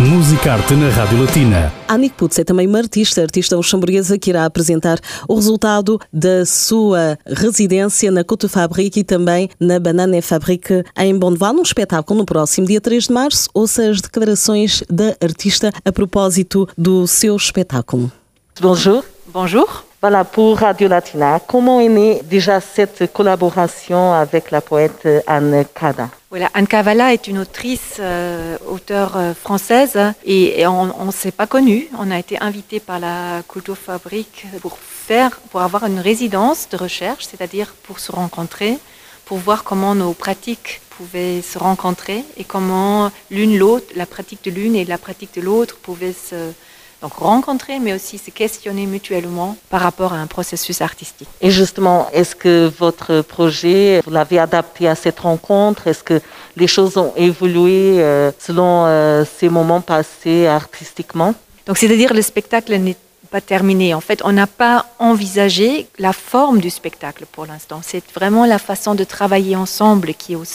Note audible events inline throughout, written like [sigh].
Musicarte na Rádio Latina. Annick Putz é também uma artista, artista luxemburguesa que irá apresentar o resultado da sua residência na Couture Fabrique e também na Banane Fabrique em Bonneval, num espetáculo no próximo dia 3 de março. Ouça as declarações da artista a propósito do seu espetáculo. Bonjour. Bonjour. Voilà, pour Radio Latina, comment est née déjà cette collaboration avec la poète Anne Kada voilà, Anne Cavala est une autrice, euh, auteure euh, française et, on ne s'est pas connus. On a été invité par la Culture-Fabrique pour faire, pour avoir une résidence de recherche, c'est-à-dire pour se rencontrer, pour voir comment nos pratiques pouvaient se rencontrer et comment l'une l'autre, la pratique de l'une et la pratique de l'autre pouvaient se, donc rencontrer, mais aussi se questionner mutuellement par rapport à un processus artistique. Et justement, est-ce que votre projet, vous l'avez adapté à cette rencontre? Est-ce que les choses ont évolué euh, selon euh, ces moments passés artistiquement? Donc, c'est-à-dire le spectacle n'est pas terminé. En fait, on n'a pas envisagé la forme du spectacle pour l'instant. C'est vraiment la façon de travailler ensemble qui est au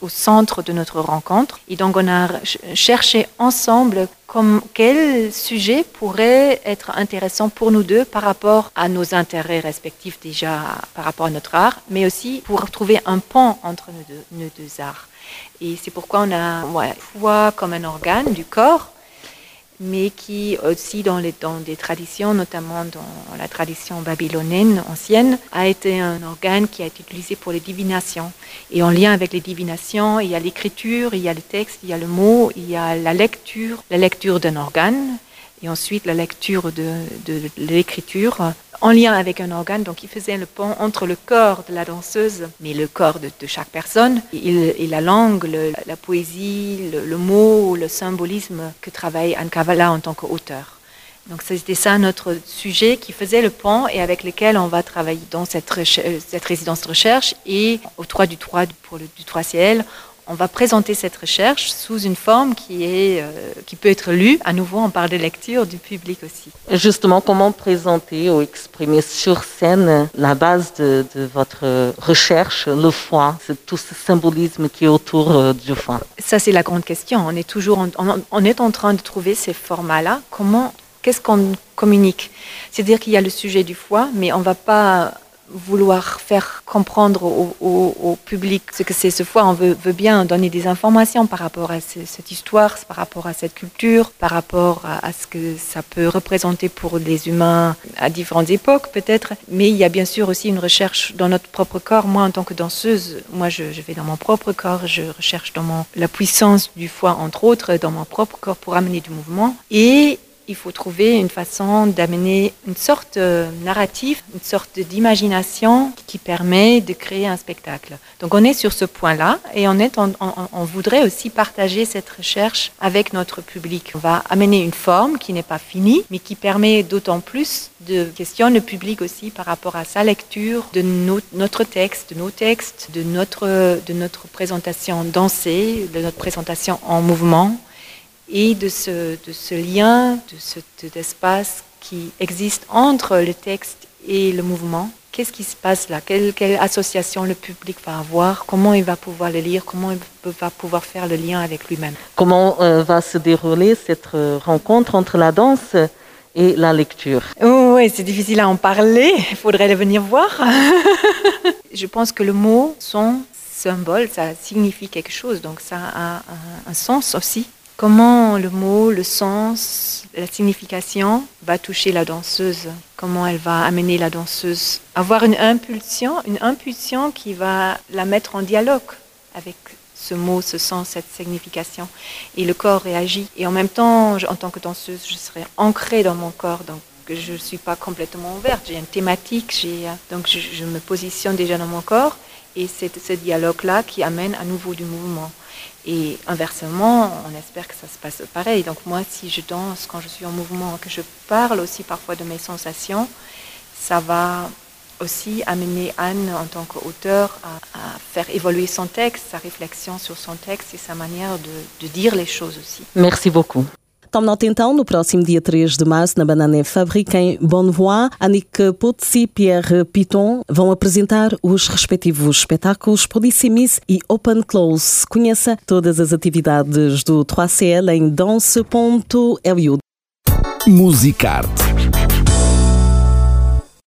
au centre de notre rencontre. Et donc on a cherché ensemble comme quel sujet pourrait être intéressant pour nous deux par rapport à nos intérêts respectifs déjà par rapport à notre art, mais aussi pour trouver un pont entre nos deux, nos deux arts. Et c'est pourquoi on a ouais, comme un organe du corps mais qui aussi dans, les, dans des traditions, notamment dans la tradition babylonienne ancienne, a été un organe qui a été utilisé pour les divinations. Et en lien avec les divinations, il y a l'écriture, il y a le texte, il y a le mot, il y a la lecture, la lecture d'un organe, et ensuite la lecture de, de, l'écriture en lien avec un organe. Donc il faisait le pont entre le corps de la danseuse, mais le corps de, de chaque personne, et, la langue, la poésie, le, le, mot, le symbolisme que travaille Anne Kavala en tant qu'auteur. Donc c'était ça notre sujet qui faisait le pont et avec lequel on va travailler dans cette, cette résidence de recherche et au 3 du 3 pour le du 3 ciel, on va présenter cette recherche sous une forme qui, est, euh, qui peut être lue. À nouveau, on parle de lecture du public aussi. Justement, comment présenter ou exprimer sur scène la base de, votre recherche, le foie, tout ce symbolisme qui est autour euh, du foie? Ça, c'est la grande question. On est toujours en, on est en train de trouver ces formats-là. Comment, qu'est-ce qu'on communique? C'est-à-dire qu'il y a le sujet du foie, mais on ne va pas vouloir faire comprendre au, public ce que c'est ce foie. On veut, bien donner des informations par rapport à cette histoire, par rapport à cette culture, par rapport à, ce que ça peut représenter pour les humains à différentes époques peut-être. Mais il y a bien sûr aussi une recherche dans notre propre corps. Moi, en tant que danseuse, moi, je, vais dans mon propre corps, je recherche dans mon, la puissance du foie, entre autres, dans mon propre corps pour amener du mouvement. Et il faut trouver une façon d'amener une sorte de euh, narratif, une sorte d'imagination qui permet de créer un spectacle. Donc on est sur ce point-là et on, voudrait aussi partager cette recherche avec notre public. On va amener une forme qui n'est pas finie, mais qui permet d'autant plus de questionner le public aussi par rapport à sa lecture de notre texte, de nos textes, de notre, de notre présentation dansée, de notre présentation en mouvement et de ce, de ce lien, de cet espace qui existe entre le texte et le mouvement. Qu'est-ce qui se passe là? Quelle, quelle, association le public va avoir? Comment il va pouvoir le lire? Comment il va pouvoir faire le lien avec lui-même? Comment euh, va se dérouler cette euh, rencontre entre la danse et la lecture? Oh, Oui, c'est difficile à en parler. Il faudrait le venir voir. [laughs] Je pense que le mot, son, symbole, ça signifie quelque chose, donc ça a un, un sens aussi comment le mot, le sens, la signification va toucher la danseuse, comment elle va amener la danseuse, avoir une impulsion, une impulsion qui va la mettre en dialogue avec ce mot, ce sens, cette signification. Et le corps réagit. Et en même temps, en tant que danseuse, je serai ancrée dans mon corps, donc je ne suis pas complètement ouverte. J'ai une thématique, donc je, me positionne déjà dans mon corps. Et c'est ce dialogue-là qui amène à nouveau du mouvement. Et inversement, on espère que ça se passe pareil. Donc moi, si je danse, quand je suis en mouvement, que je parle aussi parfois de mes sensations, ça va aussi amener Anne en tant qu'auteur à, faire évoluer son texte, sa réflexion sur son texte et sa manière de dire les choses aussi. Merci beaucoup. Tome nota então, no próximo dia 3 de março, na Banana Fabrique, em Bonnevoie, Annick Potsi e Pierre Piton vão apresentar os respectivos espetáculos Polissemis e Open Close. Conheça todas as atividades do 3CL em danse.lu. Musicarte